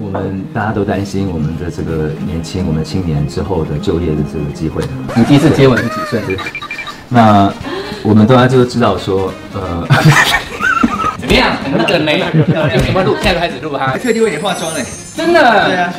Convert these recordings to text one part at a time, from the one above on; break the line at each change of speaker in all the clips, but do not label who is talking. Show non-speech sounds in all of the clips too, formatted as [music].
我们大家都担心我们的这个年轻，我们青年之后的就业的这个机会。
你第一次接吻是几岁？
那我们大家就知道说，呃，
怎么样？很等没？有没有录？现在开始录哈。
特地为你化妆嘞，
真的？对啊。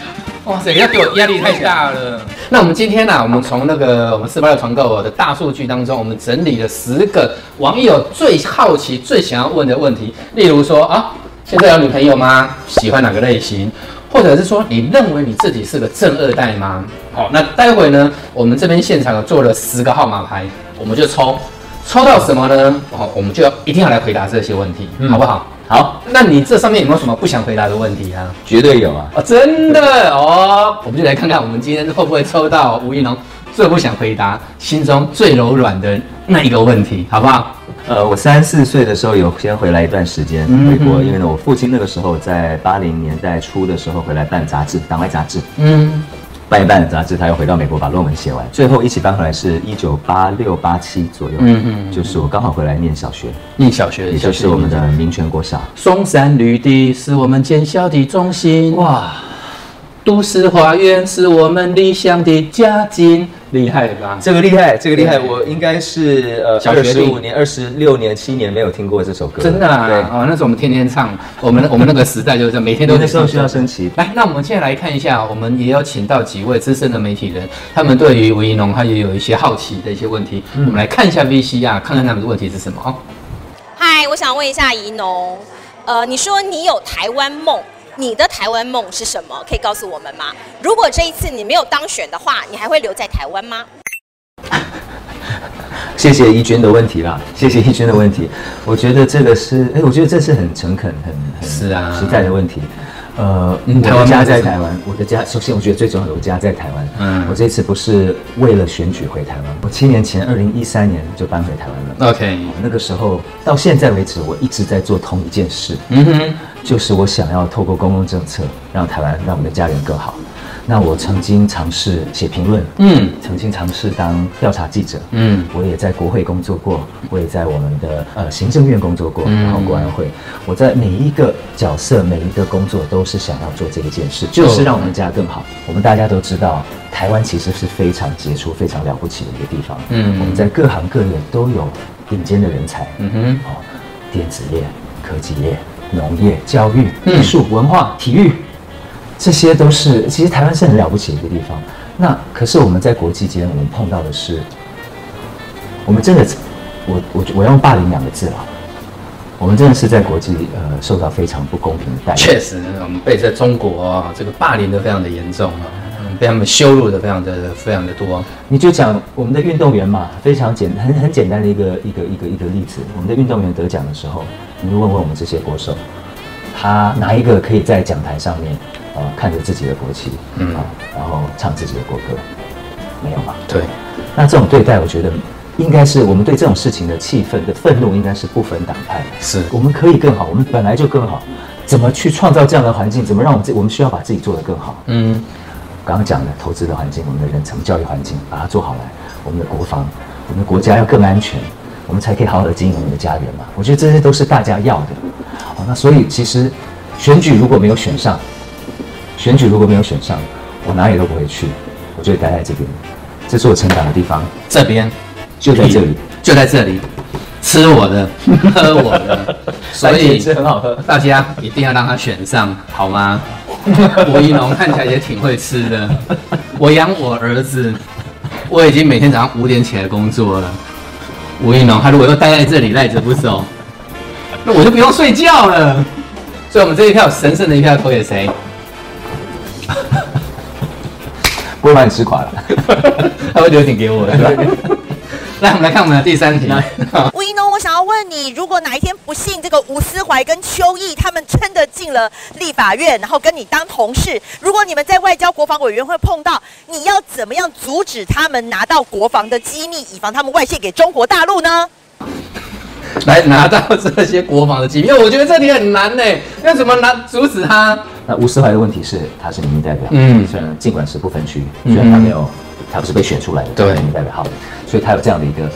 哇塞，要给我压力太大了。那我们今天呢、啊？我们从那个我们四八六团购的大数据当中，我们整理了十个网友最好奇、最想要问的问题。例如说啊，现在有女朋友吗？喜欢哪个类型？或者是说，你认为你自己是个正二代吗？好，那待会呢，我们这边现场有做了十个号码牌，我们就抽，抽到什么呢？哦，我们就要一定要来回答这些问题，嗯、好不好？好，那你这上面有没有什么不想回答的问题啊？
绝对有啊！
哦，真的哦，我们就来看看我们今天会不会抽到吴一龙最不想回答、心中最柔软的那一个问题，好不好？
呃，我三四岁的时候有先回来一段时间回国，嗯、因为呢，我父亲那个时候在八零年代初的时候回来办杂志，党外杂志。嗯。办一办的杂志，他又回到美国把论文写完，最后一起搬回来是一九八六八七左右，嗯嗯，就是我刚好回来念小学，
念小学，
也就是我们的民权国小。
松山绿地是我们建校的中心，哇，都市花园是我们理想的家境。厉害吧？
这个厉害，这个厉害。我应该是呃，小学十五年、二十六年、七年没有听过这首歌。
真的啊？对啊，那时候我们天天唱，我们我们那个时代就是这样，每天都
那时候需要升旗。
来，那我们现在来看一下，我们也有请到几位资深的媒体人，他们对于吴怡农他也有一些好奇的一些问题。嗯、我们来看一下 VCR，看看他们的问题是什么啊？
嗨，我想问一下怡农，呃，你说你有台湾梦。你的台湾梦是什么？可以告诉我们吗？如果这一次你没有当选的话，你还会留在台湾吗？[laughs]
谢谢怡君的问题啦，谢谢怡君的问题。我觉得这个是，哎，我觉得这是很诚恳、很很
是啊
实在的问题。呃，我的家在台湾，我的家首先我觉得最重要的，我家在台湾。嗯，我这次不是为了选举回台湾，我七年前二零一三年就搬回台湾了。
OK，
那个时候到现在为止，我一直在做同一件事。嗯哼，就是我想要透过公共政策，让台湾，让我们的家人更好。那我曾经尝试写评论，嗯，曾经尝试当调查记者，嗯，我也在国会工作过，我也在我们的呃行政院工作过，然后国安会，我在每一个角色、每一个工作都是想要做这一件事，就是让我们家更好。我们大家都知道，台湾其实是非常杰出、非常了不起的一个地方，嗯，我们在各行各业都有顶尖的人才，嗯哼，哦，电子业、科技业、农业、教育、艺术、文化、体育。这些都是，其实台湾是很了不起的一个地方。那可是我们在国际间，我们碰到的是，我们真的，我我我用霸凌两个字了。我们真的是在国际呃受到非常不公平的待遇。
确实，我们被在中国这个霸凌的非常的严重啊，被他们羞辱的非常的非常的多。
你就讲我们的运动员嘛，非常简很很简单的一个一个一个一个例子。我们的运动员得奖的时候，你就问问我们这些国手，他哪一个可以在讲台上面？看着自己的国旗，嗯啊，然后唱自己的国歌，没有吗？
对，
那这种对待，我觉得应该是我们对这种事情的气愤的愤怒，应该是不分党派的。
是，
我们可以更好，我们本来就更好，怎么去创造这样的环境？怎么让我们自我们需要把自己做得更好？嗯，刚刚讲的投资的环境，我们的人才教育环境，把它做好来，我们的国防，我们的国家要更安全，我们才可以好好的经营我们的家园嘛。我觉得这些都是大家要的。好，那所以其实选举如果没有选上。选举如果没有选上，我哪里都不会去，我就会待在这边。这是我成长的地方，
这边
就在这里，
就在这里，吃我的，喝我的，[laughs] 所以
是很好喝。
大家一定要让他选上，好吗？[laughs] 吴一农看起来也挺会吃的。我养我儿子，我已经每天早上五点起来工作了。吴一农他如果又待在这里赖着不走，那我就不用睡觉了。所以，我们这一票神圣的一票投给谁？[laughs]
不会把你吃垮了，[laughs]
他会留点给我的。[laughs] 来，我们来看我们的第三题。
吴一农，我想要问你，如果哪一天不幸这个吴思怀跟邱毅他们真的进了立法院，然后跟你当同事，如果你们在外交国防委员会碰到，你要怎么样阻止他们拿到国防的机密，以防他们外泄给中国大陆呢？[laughs]
来拿到这些国防的机密，因为我觉得这题很难呢，要怎么拿阻止他？
那吴思怀的问题是，他是民意代表，嗯，虽然尽管是不分区，虽然他没有，他不是被选出来的，对，民意代表好的，所以他有这样的一个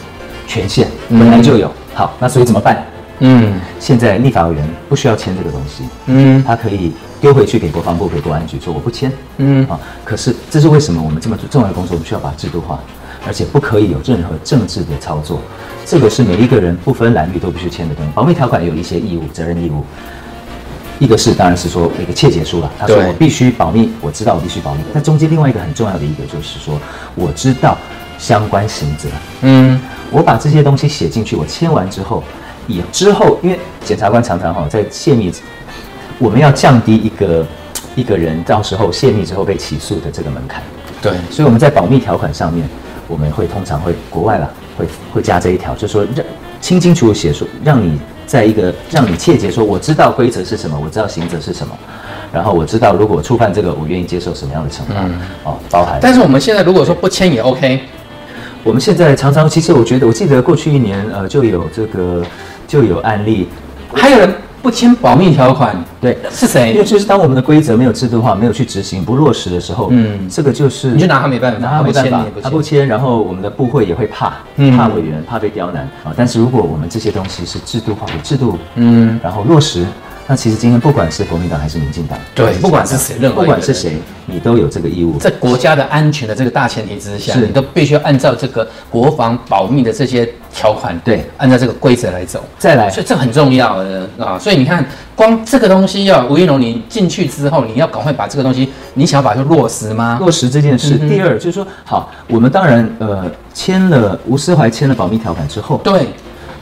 权限，本来就有。好，那所以怎么办？嗯，现在立法委员不需要签这个东西，嗯，他可以丢回去给国防部、给国安局说我不签，嗯。啊，可是这是为什么我们这么重要的工作，我们需要把它制度化，而且不可以有任何政治的操作，这个是每一个人不分蓝绿都必须签的东西。保密条款有一些义务、责任义务，一个是当然是说那个窃结书了，他说我必须保密，我知道我必须保密。那中间另外一个很重要的一个就是说，我知道相关刑责，嗯，我把这些东西写进去，我签完之后。以之后，因为检察官常常哈在泄密，我们要降低一个一个人到时候泄密之后被起诉的这个门槛。
对，
所以我们在保密条款上面，我们会通常会国外啦，会会加这一条，就是说让清清楚楚写出，让你在一个让你切结说，我知道规则是什么，我知道刑责是什么，然后我知道如果触犯这个，我愿意接受什么样的惩罚。嗯、哦，包含。
但是我们现在如果说不签也 OK，
我们现在常常其实我觉得，我记得过去一年呃就有这个。就有案例，
还有人不签保密条款，
对，
是谁？
因为就是当我们的规则没有制度化、没有去执行、不落实的时候，嗯，这个就是
你就拿他没办法，
拿他没办法，他不签，然后我们的部会也会怕，嗯、怕委员，怕被刁难啊。但是如果我们这些东西是制度化的制度，嗯，然后落实。那其实今天不管是国民党还是民进党，
对，不管是谁，任何
不管是谁，你都有这个义务。
在国家的安全的这个大前提之下，是你都必须要按照这个国防保密的这些条款，
对，
按照这个规则来走。
再来，
所以这很重要的啊！所以你看，光这个东西要吴怡农，你进去之后，你要赶快把这个东西，你想要把它落实吗？
落实这件事。嗯、第二就是说，好，我们当然呃签了吴思怀签了保密条款之后，
对，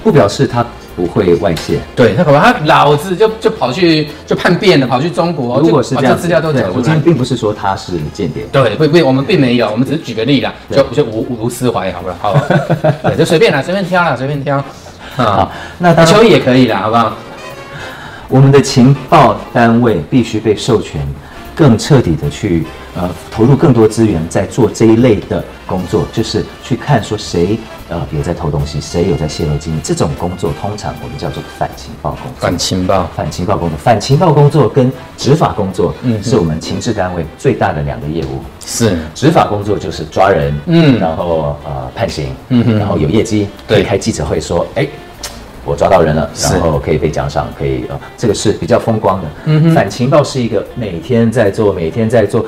不表示他。不会外泄，
对他可能他老子就就跑去就叛变了，跑去中国。
如果是这样，
资料都讲。
我今天并不是说他是间谍，
对，不不，我们并没有，我们只是举个例啦，就就吴吴斯怀，好不好？好，[laughs] 对，就随便啦，随便挑啦，随便挑。好，那邱毅也可以啦，好不好？
我们的情报单位必须被授权，更彻底的去呃投入更多资源在做这一类的工作，就是去看说谁。呃，有在偷东西，谁有在泄露机密？这种工作通常我们叫做反情报工作。
反情报，
反情报工作，反情报工作跟执法工作，嗯，是我们情治单位最大的两个业务。
是，
执法工作就是抓人，嗯，然后呃判刑，嗯哼，然后有业绩，可以开记者会说，哎，我抓到人了，然后可以被奖赏，可以呃，这个是比较风光的。嗯哼，反情报是一个每天在做，每天在做。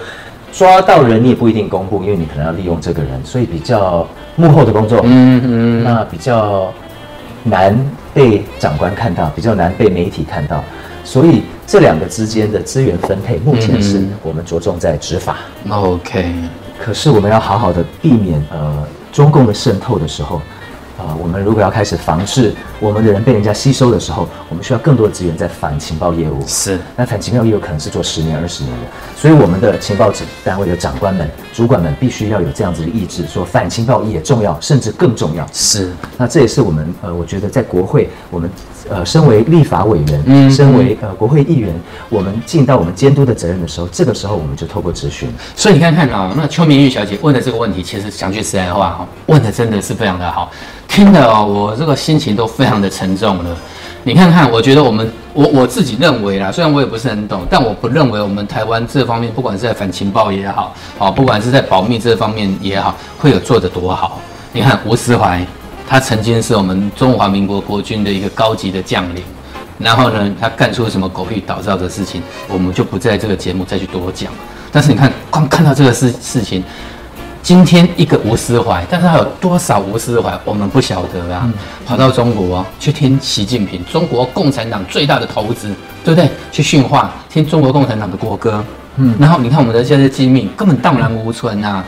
抓到人你也不一定公布，因为你可能要利用这个人，所以比较幕后的工作，嗯嗯，那比较难被长官看到，比较难被媒体看到，所以这两个之间的资源分配，目前是我们着重在执法。
OK，
可是我们要好好的避免呃中共的渗透的时候。啊、呃，我们如果要开始防治我们的人被人家吸收的时候，我们需要更多的资源在反情报业务。
是，
那反情报业务可能是做十年、二十年的，所以我们的情报职单位的长官们、主管们必须要有这样子的意志，说反情报也重要，甚至更重要。
是，
那这也是我们呃，我觉得在国会，我们呃，身为立法委员，嗯，身为呃国会议员，我们尽到我们监督的责任的时候，这个时候我们就透过质询。
所以你看看啊、哦，那邱明玉小姐问的这个问题，其实讲句实在话哈，问的真的是非常的好。听的哦，我这个心情都非常的沉重了。你看看，我觉得我们我我自己认为啦，虽然我也不是很懂，但我不认为我们台湾这方面，不管是在反情报也好，好，不管是在保密这方面也好，会有做得多好。你看吴思怀，他曾经是我们中华民国国军的一个高级的将领，然后呢，他干出什么狗屁倒灶的事情，我们就不在这个节目再去多讲。但是你看，光看到这个事事情。今天一个吴思怀，但是他有多少吴思怀，我们不晓得啊。嗯、跑到中国去听习近平，中国共产党最大的投资，对不对？去训话，听中国共产党的国歌。嗯，然后你看我们的这些机密根本荡然无存啊。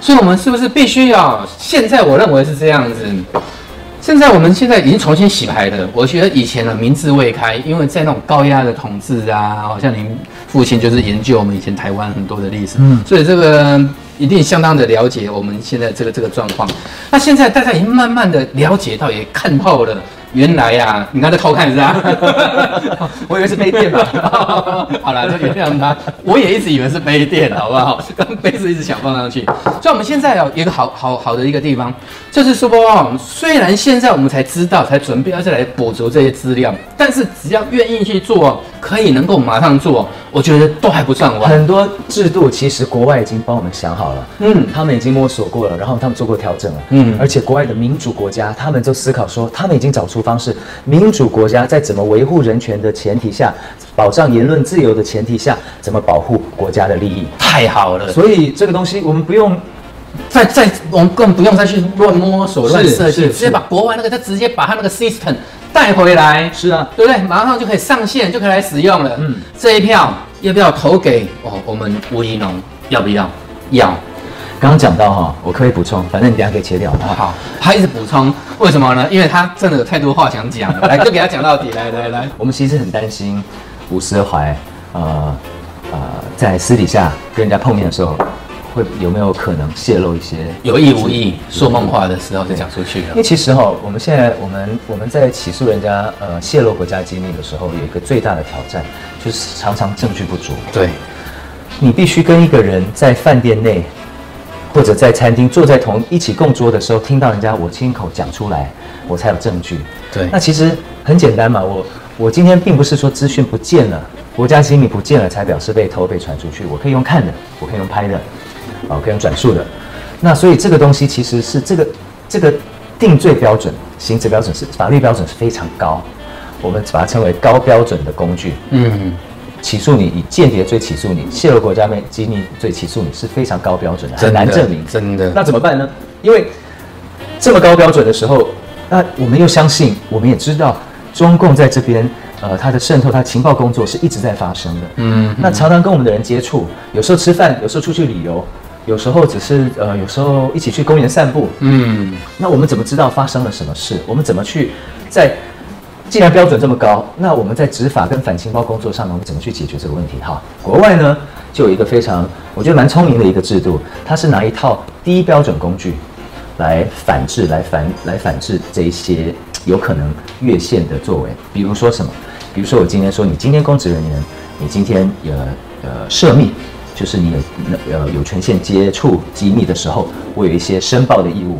所以，我们是不是必须要？现在我认为是这样子。现在我们现在已经重新洗牌了。我觉得以前的民智未开，因为在那种高压的统治啊，好像您父亲就是研究我们以前台湾很多的历史，嗯，所以这个。一定相当的了解我们现在这个这个状况。那现在大家已经慢慢的了解到，也看透了。原来呀、啊，你刚在偷看是吧？[laughs] 我以为是杯垫吧。[laughs] 好了，就原谅他。我也一直以为是杯垫，好不好？刚杯子一直想放上去。所以我们现在有一个好好好的一个地方，就是说，虽然现在我们才知道，才准备要再来补足这些资料，但是只要愿意去做。可以能够马上做，我觉得都还不算晚。
很多制度其实国外已经帮我们想好了，嗯，他们已经摸索过了，然后他们做过调整了，嗯，而且国外的民主国家，他们就思考说，他们已经找出方式，民主国家在怎么维护人权的前提下，保障言论自由的前提下，怎么保护国家的利益，
太好了。
所以这个东西我们不用
再再，我们更不用再去乱摸索、乱设计，直接把国外那个，他直接把他那个 system。带回来
是啊，
对不对？马上就可以上线，就可以来使用了。嗯，这一票要不要投给哦？我们吴怡农要不要？要。
刚刚讲到哈，我可以补充，反正你等下可以切掉。好，
好，他一直补充，为什么呢？因为他真的有太多话想讲了。[laughs] 来，就给他讲到底。来来来，
我们其实很担心吴思怀，呃呃，在私底下跟人家碰面的时候。会有没有可能泄露一些
有意无意说梦话的时候就讲出去了？
因为其实哈，我们现在我们我们在起诉人家呃泄露国家机密的时候，有一个最大的挑战，就是常常证据不足。
对，
你必须跟一个人在饭店内或者在餐厅坐在同一起共桌的时候，听到人家我亲口讲出来，我才有证据。
对，
那其实很简单嘛，我我今天并不是说资讯不见了，国家机密不见了才表示被偷被传出去，我可以用看的，我可以用拍的。哦，可以用转述的，那所以这个东西其实是这个这个定罪标准、刑责标准是法律标准是非常高，我们把它称为高标准的工具。嗯，起诉你以间谍罪起诉你，泄露国家机密罪起诉你是非常高标准的，很难证明。
真的？
那怎么办呢？因为这么高标准的时候，那我们又相信，我们也知道中共在这边。呃，他的渗透，他情报工作是一直在发生的。嗯，那常常跟我们的人接触，有时候吃饭，有时候出去旅游，有时候只是呃，有时候一起去公园散步。嗯，那我们怎么知道发生了什么事？我们怎么去在？既然标准这么高，那我们在执法跟反情报工作上，我们怎么去解决这个问题？哈，国外呢就有一个非常我觉得蛮聪明的一个制度，它是拿一套低标准工具来反制、来反、来反制这一些有可能越线的作为，比如说什么？比如说，我今天说你今天公职人员，你今天有呃涉密，就是你有呃有权限接触机密的时候，我有一些申报的义务。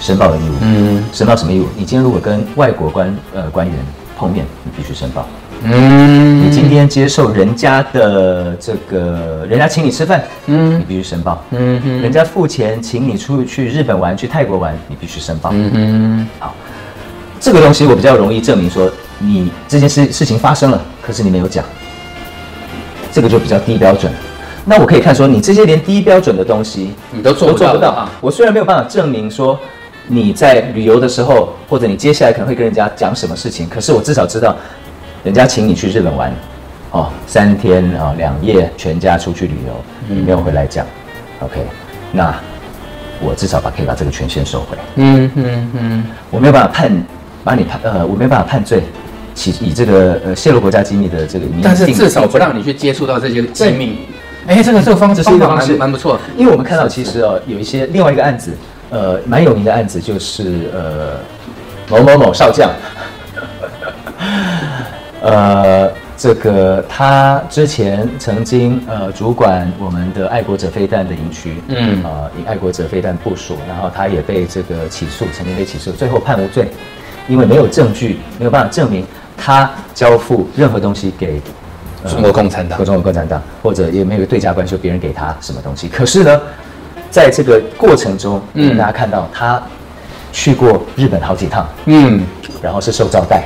申报的义务，嗯，申报什么义务？你今天如果跟外国官呃官员碰面，你必须申报。嗯，你今天接受人家的这个，人家请你吃饭，嗯，你必须申报。嗯哼，人家付钱请你出去日本玩，去泰国玩，你必须申报。嗯哼，好，这个东西我比较容易证明说。你这件事事情发生了，可是你没有讲，这个就比较低标准。那我可以看说，你这些连低标准的东西，你都做不到。做不到。我虽然没有办法证明说你在旅游的时候，或者你接下来可能会跟人家讲什么事情，可是我至少知道，人家请你去日本玩，哦，三天啊两夜，全家出去旅游，你没有回来讲。OK，那我至少把可以把这个权限收回。嗯嗯嗯，我没有办法判把你判呃，我没有办法判罪。以这个呃泄露国家机密的这个，
但是至少不让你去接触到这些机密。哎，这个这个方式是一个方式蛮不错，
因为我们看到其实哦有一些另外一个案子，呃蛮有名的案子就是呃某某某少将，呃这个他之前曾经呃主管我们的爱国者飞弹的营区，嗯。啊以爱国者飞弹部署，然后他也被这个起诉，曾经被起诉，最后判无罪，因为没有证据，没有办法证明。他交付任何东西给
中国共产党，
和中国共产党，或者也没有对价关系，别人给他什么东西。可是呢，在这个过程中，嗯，大家看到他去过日本好几趟，嗯，然后是受招待，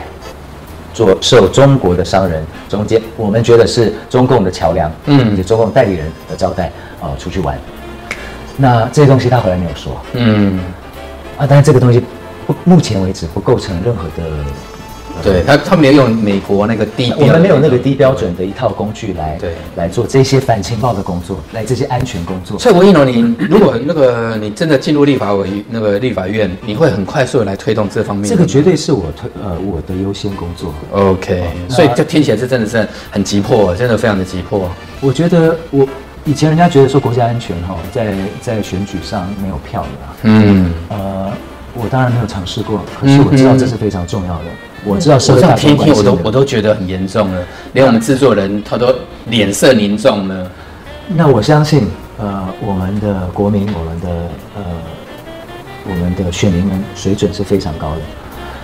做受中国的商人中间，我们觉得是中共的桥梁，嗯，就中共代理人的招待啊，出去玩。那这些东西他回来没有说，嗯，啊，但是这个东西不，目前为止不构成任何的。
对他，他没有用美国那个低标，
我们没有那个低标准的一套工具来对来做这些反情报的工作，来这些安全工作。
所以吴怡农，你如果那个你真的进入立法委那个立法院，你会很快速的来推动这方面。
这个绝对是我推呃我的优先工作。
OK，所以这听起来是真的是很急迫，真的非常的急迫。
我觉得我以前人家觉得说国家安全哈，在在选举上没有票的，嗯呃，我当然没有尝试过，可是我知道这是非常重要的。我知道，我这样听听，
我都我都觉得很严重了，连我们制作人他都脸色凝重了。
那我相信，呃，我们的国民，我们的呃，我们的选民们水准是非常高的。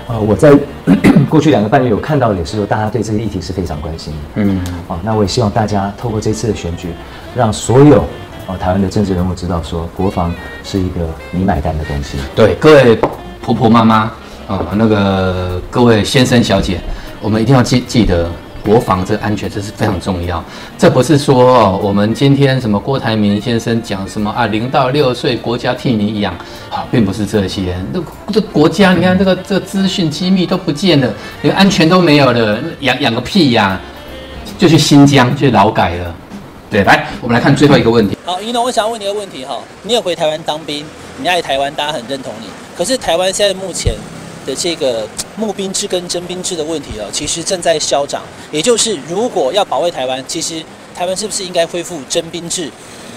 呃，我在 [clears throat] 过去两个半月，有看到也是说，大家对这个议题是非常关心的。嗯，哦，那我也希望大家透过这次的选举，让所有哦台湾的政治人物知道，说国防是一个你买单的东西。
对，各位婆婆妈妈啊，那个各位先生小姐，我们一定要记记得。国防这个安全，这是非常重要。这不是说哦，我们今天什么郭台铭先生讲什么啊，零到六岁国家替你养，好，并不是这些。那这国家，你看这个这个资讯机密都不见了，连安全都没有了，养养个屁呀，就去新疆去劳改了。对，来，我们来看最后一个问题。
好，宜农，我想要问你一个问题哈，你有回台湾当兵，你爱台湾，大家很认同你。可是台湾现在目前。的这个募兵制跟征兵制的问题哦，其实正在消长。也就是如果要保卫台湾，其实台湾是不是应该恢复征兵制？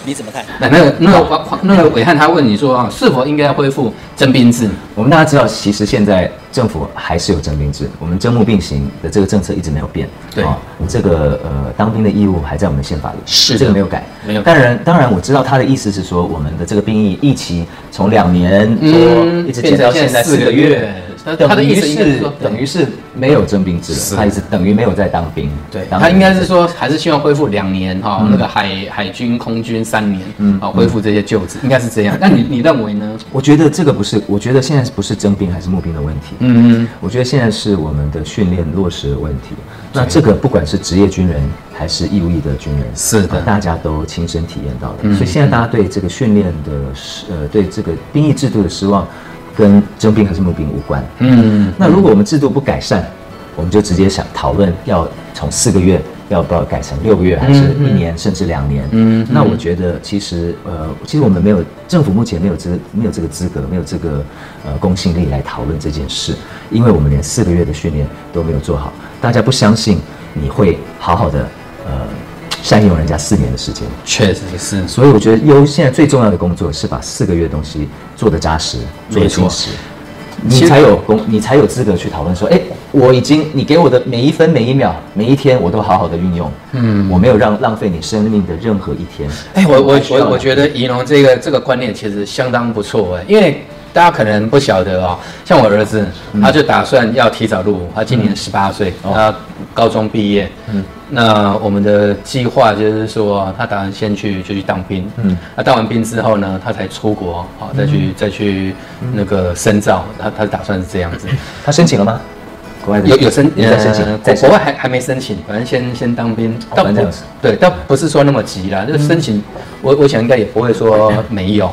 你怎么看？
那那个那个黄那个伟汉他问你说啊，是否应该要恢复征兵制？
我们大家知道，其实现在政府还是有征兵制，我们征募并行的这个政策一直没有变。
对，哦、
这个呃当兵的义务还在我们的宪法里，
是的
这个没有改，
没有。
当然当然我知道他的意思是说，我们的这个兵役役期从两年多、嗯、一直减到现在四个月。他的意思是等于是没有征兵制了，他意思等于没有在当兵。
对，他应该是说还是希望恢复两年哈，那个海海军、空军三年，嗯，好恢复这些旧制，应该是这样。那你 [laughs] 你认为呢？
我觉得这个不是，我觉得现在不是征兵还是募兵的问题。嗯嗯，我觉得现在是我们的训练落实的问题。那这个不管是职业军人还是义务役的军人，
是的，
大家都亲身体验到的。所以现在大家对这个训练的失呃，对这个兵役制度的失望。跟征兵还是募兵无关。嗯，那如果我们制度不改善，我们就直接想讨论要从四个月要不要改成六个月，还是一年甚至两年？嗯，那我觉得其实呃，其实我们没有政府目前没有资没有这个资格，没有这个呃公信力来讨论这件事，因为我们连四个月的训练都没有做好，大家不相信你会好好的呃。善用人家四年的时间，
确实是。
所以我觉得优现在最重要的工作是把四个月的东西做得扎实，做得充实，你才有工，你才有资格去讨论说，哎，我已经你给我的每一分每一秒每一天我都好好的运用，嗯，我没有让浪费你生命的任何一天。
哎，我我我我觉得宜农这个这个观念其实相当不错哎，因为。大家可能不晓得哦，像我儿子，他就打算要提早入伍，他今年十八岁，他高中毕业。嗯，那我们的计划就是说，他打算先去就去当兵。嗯，那当完兵之后呢，他才出国，好再去再去那个深造。他他打算是这样子。
他申请了吗？国外的
有有申有在申请，在国外还还没申请，反正先先当兵。倒不对，倒不是说那么急啦，就是申请，我我想应该也不会说没有。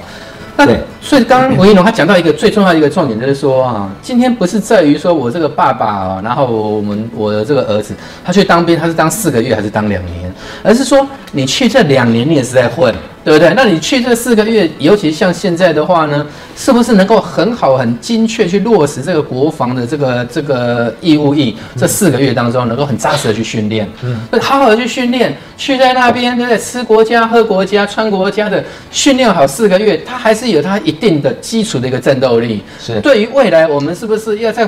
[laughs] 对，所以刚刚吴一龙他讲到一个最重要的一个重点，就是说啊，今天不是在于说我这个爸爸，然后我们我的这个儿子，他去当兵，他是当四个月还是当两年，而是说你去这两年你也是在混。对不对？那你去这四个月，尤其像现在的话呢，是不是能够很好、很精确去落实这个国防的这个这个义务役？这四个月当中，能够很扎实的去训练，嗯，好好的去训练，去在那边，对不对？吃国家、喝国家、穿国家的训练好四个月，他还是有他一定的基础的一个战斗力。是，对于未来我们是不是要在，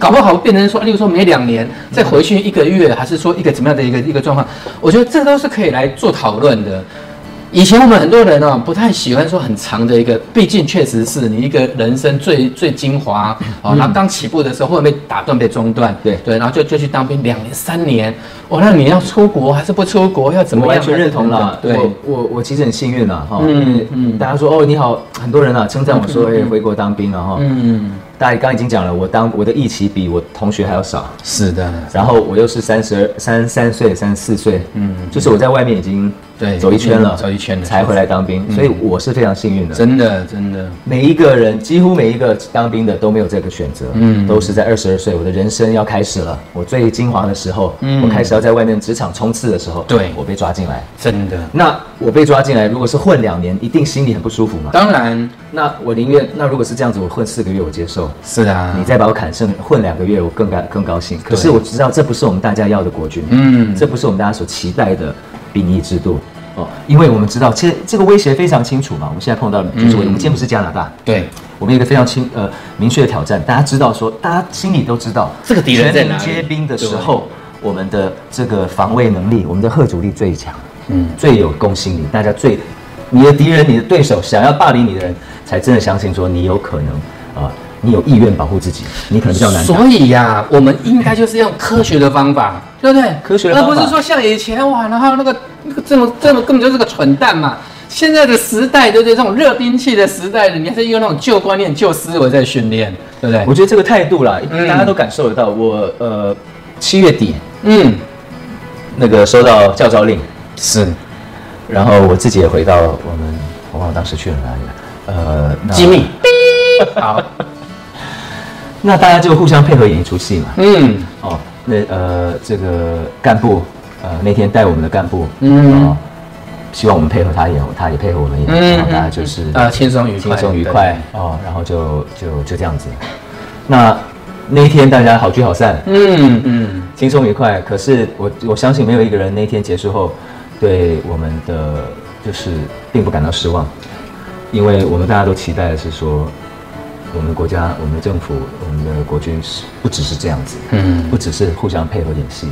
搞不好变成说，例如说每两年再回去一个月，还是说一个怎么样的一个一个状况？我觉得这都是可以来做讨论的。以前我们很多人呢，不太喜欢说很长的一个，毕竟确实是你一个人生最最精华 [laughs] 哦。然后刚起步的时候，会被打断、被中断，对对，然后就就去当兵两年、三年。哦，那你要出国还是不出国？要怎么样？
完全认同了。对，我我我其实很幸运了哈。嗯嗯，大家说哦你好，很多人啊称赞我说哎回国当兵了哈。嗯。大家刚刚已经讲了，我当我的义气比我同学还要少。
是的。
然后我又是三十二、三三岁、三十四岁，嗯，就是我在外面已经对走一圈了，
走一圈了
才回来当兵，所以我是非常幸运的。
真的，真的。
每一个人，几乎每一个当兵的都没有这个选择，嗯，都是在二十二岁，我的人生要开始了，我最精华的时候，嗯，我开始要在外面职场冲刺的时候，
对，
我被抓进来，
真的。
那我被抓进来，如果是混两年，一定心里很不舒服嘛。
当然，
那我宁愿，那如果是这样子，我混四个月，我接受。
是啊，
你。再把我砍剩混两个月，我更感更高兴。可是我知道这不是我们大家要的国军，嗯，这不是我们大家所期待的兵役制度哦。因为我们知道，其实这个威胁非常清楚嘛。我们现在碰到的就是我们今天不是加拿大，
对，
我们有一个非常清呃明确的挑战。大家知道说，大家心里都知道，
这个敌人在哪里？
接兵的时候，我们的这个防卫能力，我们的吓阻力最强，嗯，最有公信力。大家最你的敌人、你的对手想要霸凌你的人，才真的相信说你有可能啊。你有意愿保护自己，你可能比较难。
所以呀、啊，我们应该就是用科学的方法，对不对？
科学的方法，
而不是说像以前哇，然后那个那个这么这么根本就是个蠢蛋嘛。现在的时代，对不对？这种热兵器的时代，你还是用那种旧观念、旧思维在训练，对不对？
我觉得这个态度啦，大家都感受得到。我呃，七月底，嗯，那个收到教招令，
是，
然后我自己也回到我们，我忘了当时去了哪里了。呃，
机密。[laughs] 好，
那大家就互相配合演一出戏嘛。
嗯，
哦，那呃，这个干部，呃，那天带我们的干部，嗯。哦希望我们配合他演，他也配合我们演，嗯、然后大家就是
啊，轻松愉快，
轻松愉快哦，然后就就就这样子。那那一天大家好聚好散，嗯嗯，轻松愉快。可是我我相信没有一个人那天结束后对我们的就是并不感到失望，因为我们大家都期待的是说，我们国家、我们的政府、我们的国军是不只是这样子，嗯，不只是互相配合演戏。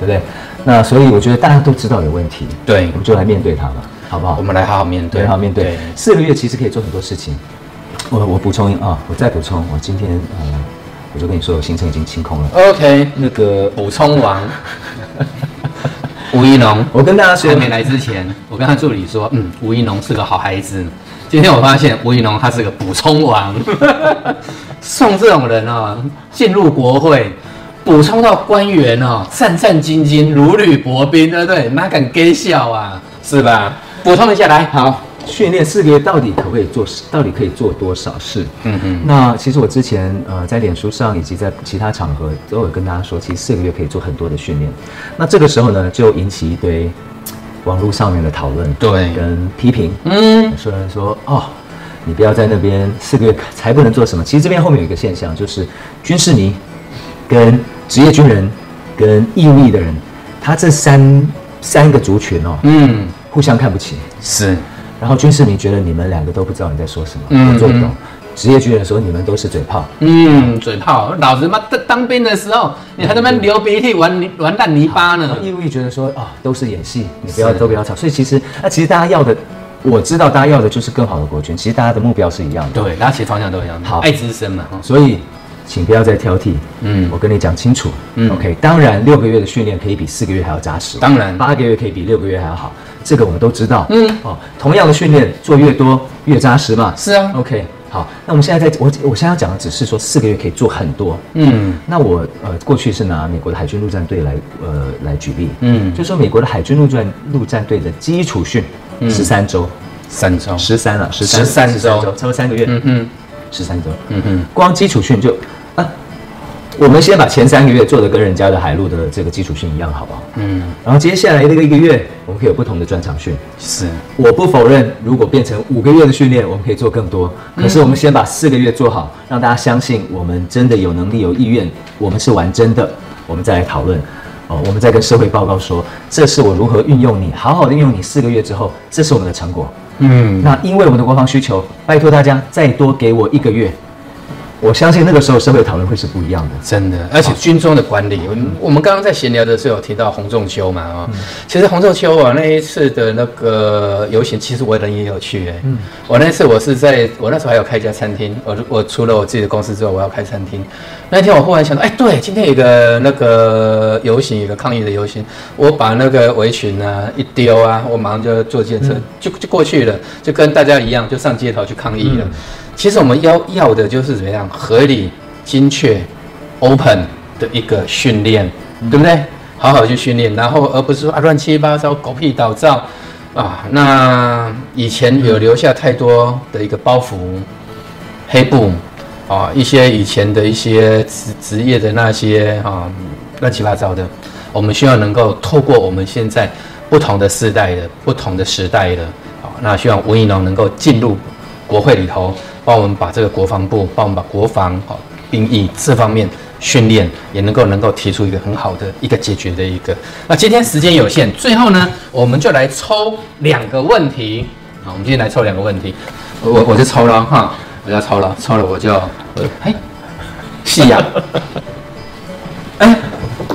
对不对？那所以我觉得大家都知道有问题，
对，
我们就来面对它吧，好不好？
我们来好好面对，
好好面对。对四个月其实可以做很多事情。我我补充啊，我再补充，我今天呃，我就跟你说，我行程已经清空了。
OK，那个补充完，吴一农，[laughs] 我跟大家说，还没来之前，我跟他助理说，嗯，吴一农是个好孩子。今天我发现吴怡农他是个补充王，[laughs] 送这种人啊进入国会。补充到官员哦，战战兢兢，如履薄冰，对不对？哪敢给笑啊？是吧？补充一下来，好，
训练四个月到底可不可以做？到底可以做多少事？嗯嗯。那其实我之前呃在脸书上以及在其他场合都有跟大家说，其实四个月可以做很多的训练。那这个时候呢，就引起一堆网络上面的讨论，
对，
跟批评。嗯，有些人说哦，你不要在那边四个月才不能做什么。其实这边后面有一个现象，就是军事迷跟职业军人跟义务役的人，他这三三个族群哦，嗯，互相看不起，
是。
然后军事迷觉得你们两个都不知道你在说什么，嗯，都做不懂。职业军人说你们都是嘴炮，
嗯，嘴炮。老子妈当当兵的时候，你还在那边流鼻涕玩泥玩烂泥巴呢。
义务役觉得说啊，都是演戏，你不要都不要吵。所以其实那其实大家要的，我知道大家要的就是更好的国军。其实大家的目标是一样的，
对，大家其实方向都一样。好，爱之深嘛，
所以。请不要再挑剔，嗯，我跟你讲清楚，嗯，OK，当然六个月的训练可以比四个月还要扎实，
当然。
八个月可以比六个月还要好，这个我们都知道，嗯，哦，同样的训练做越多越扎实嘛，
是啊
，OK，好，那我们现在在我我现在要讲的只是说四个月可以做很多，嗯，那我呃过去是拿美国的海军陆战队来呃来举例，嗯，就说美国的海军陆战陆战队的基础训十三周，
三周。
十三了，
十三十三周，
差不多三个月，嗯嗯，十三周，
嗯嗯，
光基础训就。我们先把前三个月做的跟人家的海陆的这个基础训一样，好不好？嗯。然后接下来这个一个月，我们可以有不同的专长训。
是。
我不否认，如果变成五个月的训练，我们可以做更多。可是我们先把四个月做好，让大家相信我们真的有能力、有意愿，我们是玩真的。我们再来讨论，哦，我们再跟社会报告说，这是我如何运用你，好好的运用你四个月之后，这是我们的成果。嗯。那因为我们的国防需求，拜托大家再多给我一个月。我相信那个时候社会讨论会是不一样的，
真的。而且军中的管理，我们刚刚在闲聊的时候有提到洪仲秋嘛，啊，其实洪仲秋啊那一次的那个游行，其实我人也有去诶。嗯，我那次我是在我那时候还有开一家餐厅，我我除了我自己的公司之外，我要开餐厅。那天我忽然想到，哎，对，今天有个那个游行，有个抗议的游行，我把那个围裙啊一丢啊，我马上就坐电车就就过去了，就跟大家一样，就上街头去抗议了。其实我们要要的就是怎么样合理、精确、open 的一个训练，对不对？好好去训练，然后而不是说啊乱七八糟、狗屁倒灶啊。那以前有留下太多的一个包袱、黑布啊，一些以前的一些职职业的那些啊乱七八糟的，我们需要能够透过我们现在不同的世代的不同的时代的啊，那希望吴怡农能够进入国会里头。帮我们把这个国防部，帮我们把国防好兵役这方面训练，也能够能够提出一个很好的一个解决的一个。那今天时间有限，最后呢，我们就来抽两个问题。好，我们今天来抽两个问题。我我就抽了哈，我要抽了，抽了我就，哎，是呀，[laughs] 哎，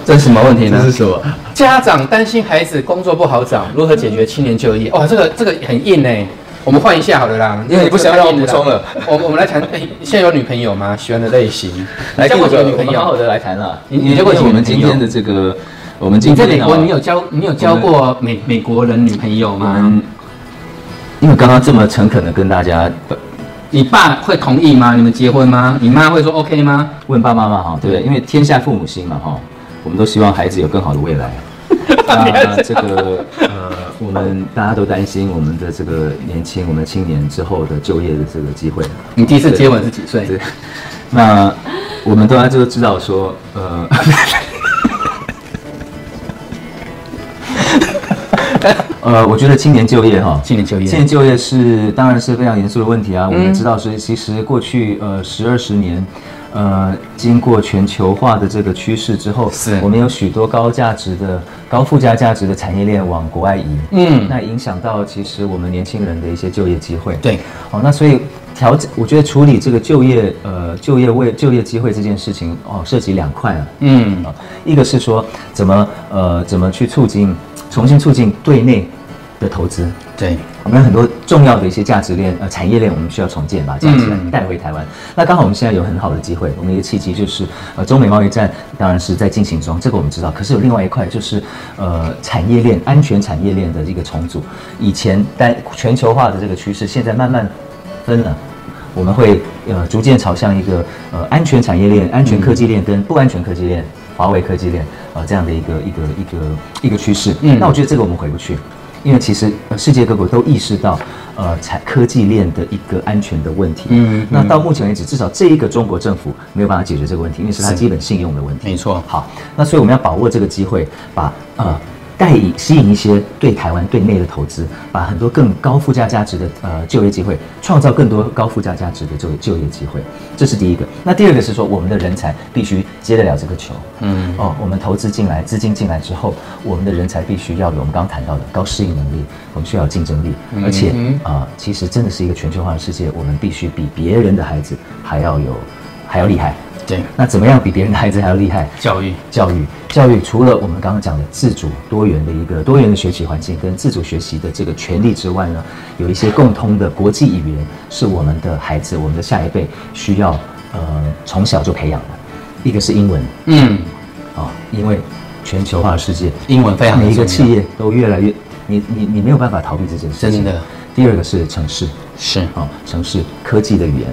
这是什么问题呢？
这是什么？
家长担心孩子工作不好找，如何解决青年就业？哇，这个这个很硬呢。我们换一下好了啦，
因为你不想让我补充了。
我我们来谈，哎，现在有女朋友吗？喜欢的类型？
来交过女朋友，好好的来谈了。
你你交过几个？
我们今天的这个，我们今
天在美国，你有交你有交过美美国人女朋友吗？
因为刚刚这么诚恳的跟大家，
你爸会同意吗？你们结婚吗？你妈会说 OK 吗？
问爸爸妈妈哈，对不对？因为天下父母心嘛哈，我们都希望孩子有更好的未来。[laughs] 那这个呃，我们大家都担心我们的这个年轻，我们青年之后的就业的这个机会。
你第一次接吻是几岁？
对，那我们大家就知道说，呃，[laughs] 呃，我觉得青年就业哈，
青年就业，
青年就业是当然是非常严肃的问题啊。我们也知道是，其实过去呃十二十年。呃，经过全球化的这个趋势之后，
是。
我们有许多高价值的、高附加价值的产业链往国外移，嗯，那影响到其实我们年轻人的一些就业机会。
对，
哦，那所以调整，我觉得处理这个就业，呃，就业为就业机会这件事情，哦，涉及两块啊，嗯，一个是说怎么呃怎么去促进，重新促进对内的投资。
对，
我们有很多重要的一些价值链，呃，产业链，我们需要重建，把价值链带回台湾。嗯、那刚好我们现在有很好的机会，我们一个契机就是，呃，中美贸易战当然是在进行中，这个我们知道。可是有另外一块就是，呃，产业链安全产业链的一个重组。以前单全球化的这个趋势，现在慢慢分了，我们会呃逐渐朝向一个呃安全产业链、安全科技链跟不安全科技链、华为科技链呃这样的一个一个一个一个趋势。嗯，那我觉得这个我们回不去。因为其实世界各国都意识到，呃，产科技链的一个安全的问题。嗯，嗯，那到目前为止，至少这一个中国政府没有办法解决这个问题，因为是它基本信用的问题。
没错。
好，那所以我们要把握这个机会，把呃。带引吸引一些对台湾对内的投资，把很多更高附加价值的呃就业机会，创造更多高附加价值的就就业机会，这是第一个。那第二个是说，我们的人才必须接得了这个球。嗯哦，我们投资进来，资金进来之后，我们的人才必须要有我们刚刚谈到的高适应能力，我们需要有竞争力，而且啊、呃，其实真的是一个全球化的世界，我们必须比别人的孩子还要有还要厉害。
对，
那怎么样比别人的孩子还要厉害？
教育，
教育，教育。除了我们刚刚讲的自主多元的一个多元的学习环境跟自主学习的这个权利之外呢，有一些共通的国际语言是我们的孩子，我们的下一辈需要呃从小就培养的。一个是英文，嗯，啊，因为全球化的世界，
英文非常，
每一个企业都越来越，你你你没有办法逃避这件事情。
真的。
第二个是城市，
是啊，
城市科技的语言，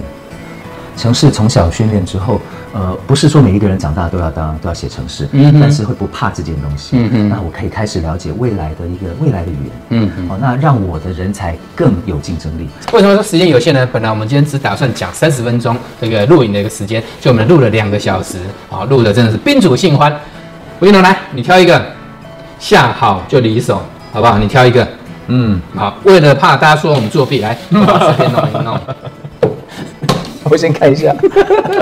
程式从小训练之后。呃，不是说每一个人长大都要当都要写城市，嗯，但是会不怕这件东西，嗯哼，那我可以开始了解未来的一个未来的语言，嗯哼，好，那让我的人才更有竞争力。
为什么说时间有限呢？本来我们今天只打算讲三十分钟这个录影的一个时间，就我们录了两个小时，啊，录的真的是宾主尽欢。吴一龙来，你挑一个，下好就离手，好不好？你挑一个，嗯，好，为了怕大家说我们作弊，来，把这边弄一弄，[laughs]
我先看一下。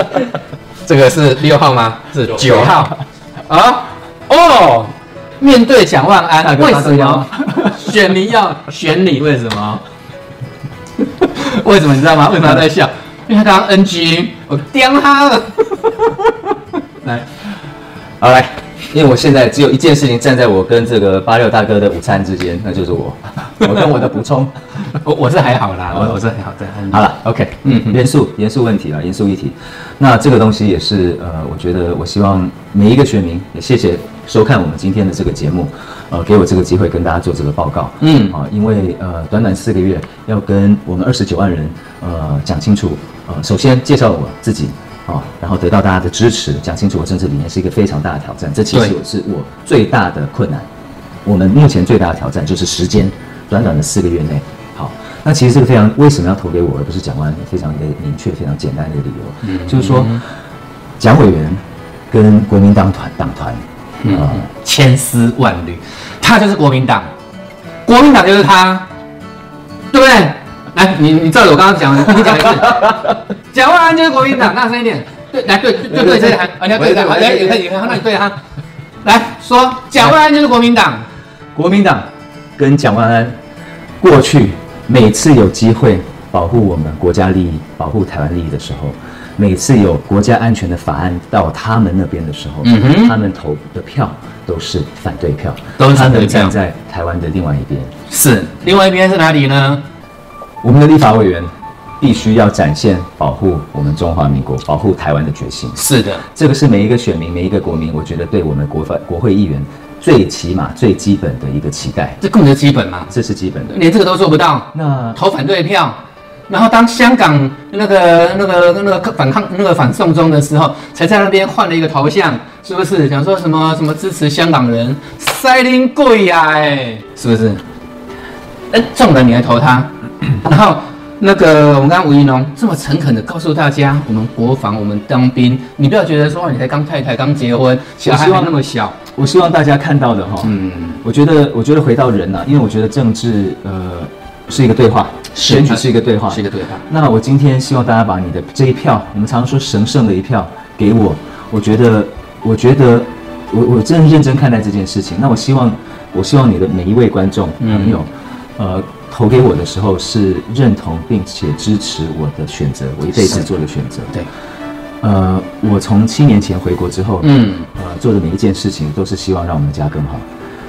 [laughs]
这个是六号吗？是九号啊！哦，面对蒋万安，为什么选民要选你？为什么？为什么你知道吗？为什么他在笑？因为他刚刚 NG，我刁他了。来，
好来，[laughs] 因为我现在只有一件事情站在我跟这个八六大哥的午餐之间，那就是我，[laughs] 我跟我的补充。
我我是还好啦，我我是还好在。
好了，OK，嗯，严肃严肃问题了，严肃议题。那这个东西也是呃，我觉得我希望每一个选民也谢谢收看我们今天的这个节目，呃，给我这个机会跟大家做这个报告。嗯，啊，因为呃，短短四个月要跟我们二十九万人呃讲清楚，呃，首先介绍我自己啊，然后得到大家的支持，讲清楚我政治理念是一个非常大的挑战。这其实我是我最大的困难。我们目前最大的挑战就是时间，短短的四个月内。好那其实这个非常，为什么要投给我，而不是蒋万？非常的明确、非常简单的理由，嗯、就是说，蒋委员跟国民党团党团，
嗯，千丝万缕，他就是国民党，国民党就是他，对？来，你你照着我刚刚讲的，你讲一次，蒋万安就是国民党，大声一点，对，来对对对，这里还，你要对他，来，你看你看，那你对哈，来说，蒋万安就是国民党，
国民党跟蒋万安过去。每次有机会保护我们国家利益、保护台湾利益的时候，每次有国家安全的法案到他们那边的时候，嗯哼，他们投的票都是反对票，都是他们站在台湾的另外一边。
是，另外一边是哪里呢？
我们的立法委员必须要展现保护我们中华民国、保护台湾的决心。
是的，
这个是每一个选民、每一个国民，我觉得对我们国法国会议员最起码、最基本的一个期待。
这更是基本吗？
这是基本的，
连这个都做不到，那投反对票。然后当香港那个那个那个反抗那个反送中的时候，才在那边换了一个头像，是不是？想说什么什么支持香港人，塞林贵呀，哎，是不是？哎，中了你还投他？[coughs] 然后那个我们刚刚吴怡农这么诚恳的告诉大家，我们国防，我们当兵，你不要觉得说你才刚太太刚结婚，小孩还那么小。
我希望大家看到的哈，嗯，我觉得我觉得回到人呐，因为我觉得政治呃是一个对话。选举是一个对话，
是一个对话。
那我今天希望大家把你的这一票，我们常说神圣的一票给我。我觉得，我觉得，我我真的认真看待这件事情。那我希望，我希望你的每一位观众朋友，呃，投给我的时候是认同并且支持我的选择，我一辈子做的选择。
对。
呃，我从七年前回国之后，嗯，呃，做的每一件事情都是希望让我们家更好。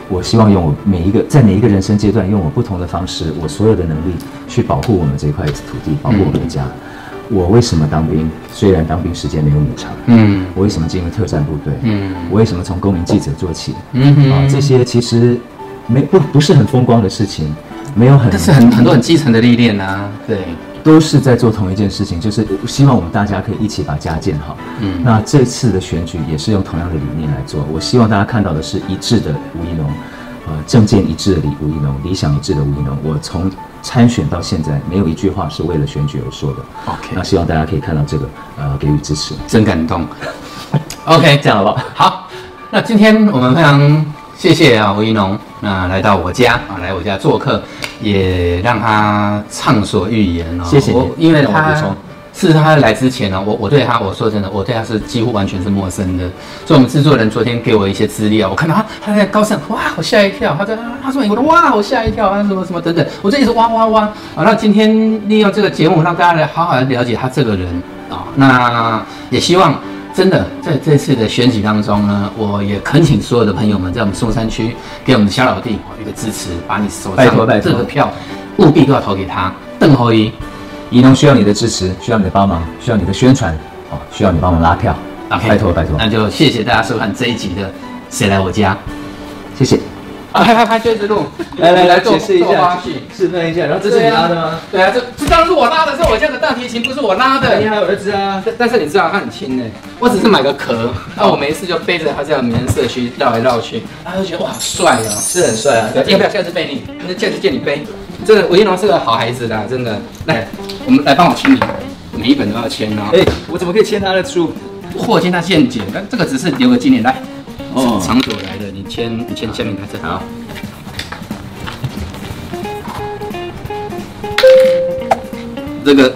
我希望用我每一个在每一个人生阶段，用我不同的方式，我所有的能力去保护我们这块土地，保护我们的家。嗯、我为什么当兵？虽然当兵时间没有你长，嗯，我为什么进入特战部队？嗯，我为什么从公民记者做起？嗯哼啊，这些其实没不不是很风光的事情，没有很，
但是很很多很基层的历练啊，对。
都是在做同一件事情，就是希望我们大家可以一起把家建好。嗯，那这次的选举也是用同样的理念来做。我希望大家看到的是一致的吴怡农，呃，政见一致的李吴怡农，理想一致的吴怡农。我从参选到现在，没有一句话是为了选举而说的。OK，那希望大家可以看到这个，呃，给予支持，
真感动。OK，这样好不好？好，那今天我们非常。谢谢啊，吴一农，那来到我家啊，来我家做客，也让他畅所欲言哦。
谢谢我，
因为他是他来之前呢，我我对他，我说真的，我对他是几乎完全是陌生的。所以，我们制作人昨天给我一些资料，我看到他他在高盛，哇，我吓一跳。他说他说，我的哇，我吓一跳啊，什么什么等等。我这一直哇哇哇啊。那今天利用这个节目，让大家来好好的了解他这个人啊。那也希望。真的，在这次的选举当中呢，我也恳请所有的朋友们，在我们松山区给我们小老弟一个支持，把你手上这个票务必都要投给他。邓侯一，
怡农需要你的支持，需要你的帮忙，需要你的宣传，哦，需要你帮忙拉票。拜托拜托，
那就谢谢大家收看这一集的谁来我家，
谢谢。
啊，拍拍拍，接着录，
来来来，解释一下，示范一下，然后这是你拉的吗？
对啊，这这当然是我拉的，是我家的大提琴，不是我拉的。
你还有儿子啊？
但是你知道它很轻呢，我只是买个壳，那我没事就背着他这样绵社区绕来绕去，他就觉得哇，好帅哦，
是很帅啊。
要不要下次背你？那下次借你背。这个吴怡农是个好孩子的，真的。来，我们来帮我签名，每一本都要签哦。
哎，我怎么可以签他的书？
霍金他见解，但这个只是留个纪念。来，哦，长久来的，你签，你签签名他这好。这个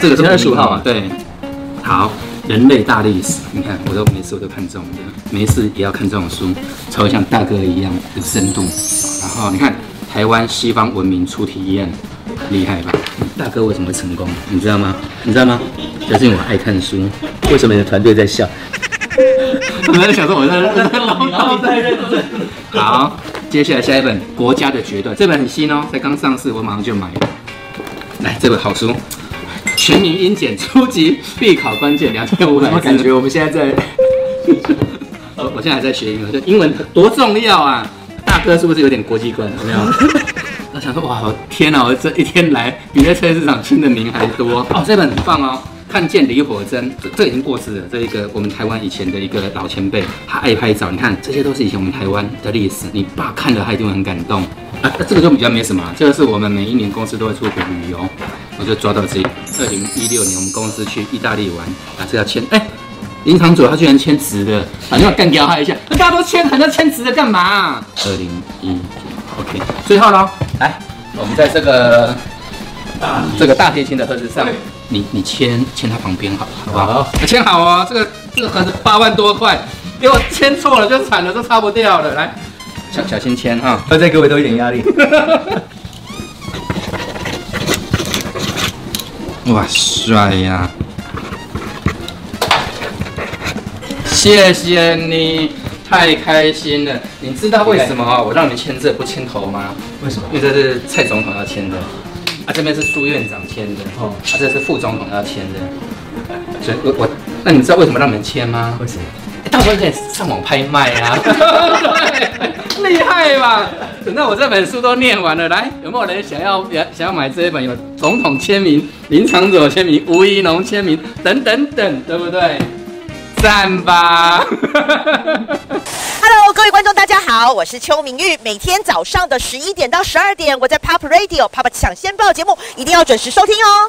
这个是二十五号啊，对，好，人类大历史，你看，我都每次我都看这种的，没事也要看这种书，才会像大哥一样有深度。然后你看，台湾西方文明初体验，厉害吧？大哥为什么会成功？你知道吗？你知道吗？就是因为我爱看书。
为什么你的团队在笑？
我在想说我在认真，然后在认真。好，接下来下一本《国家的决断》，这本很新哦，才刚上市，我马上就买了。来，这本好书，《全民英检初级必考关键两千五百字》。
我感觉我们现在在，
我我现在还在学英文，这英文多重要啊！大哥是不是有点国际观？有没有？我想说，哇，天哪！我这一天来，比在菜市场签的名还多哦。这本很棒哦，《看见李火珍》这，这已经过世了，这一个我们台湾以前的一个老前辈，他爱拍照。你看，这些都是以前我们台湾的历史，你爸看了他一定会很感动。啊，这个就比较没什么，这个是我们每一年公司都会出国旅游，我就抓到这。二零一六年我们公司去意大利玩，啊，这要签，哎，林场主他居然签直的，反正要干掉他一下，那大家都签，还要签直的干嘛？二零一，OK，最后喽，来，我们在这个这个大提琴的盒子上，你你签签他旁边好，好不好？签好哦，这个这个盒子八万多块，给我签错了就惨了，都擦不掉了，来。小小心签哈，
要再给我多一点压力。[laughs]
哇，帅呀！谢谢你，太开心了。你知道为什么我让你签这不签头吗？
为什么？
因为这是蔡总统要签的。啊，这边是苏院长签的，哦，啊，这是副总统要签的，所以我我，那你知道为什么让你们签吗？
为什么？
到时候可以上网拍卖啊，[laughs] 厉害吧？等到我这本书都念完了，来，有没有人想要想要买这一本？有总统签名、林长佐签名、吴怡农签名等等等，对不对？赞吧！[laughs]
Hello，各位观众，大家好，我是邱明玉。每天早上的十一点到十二点，我在 Pop Radio Pop 抢先报节目，一定要准时收听哦。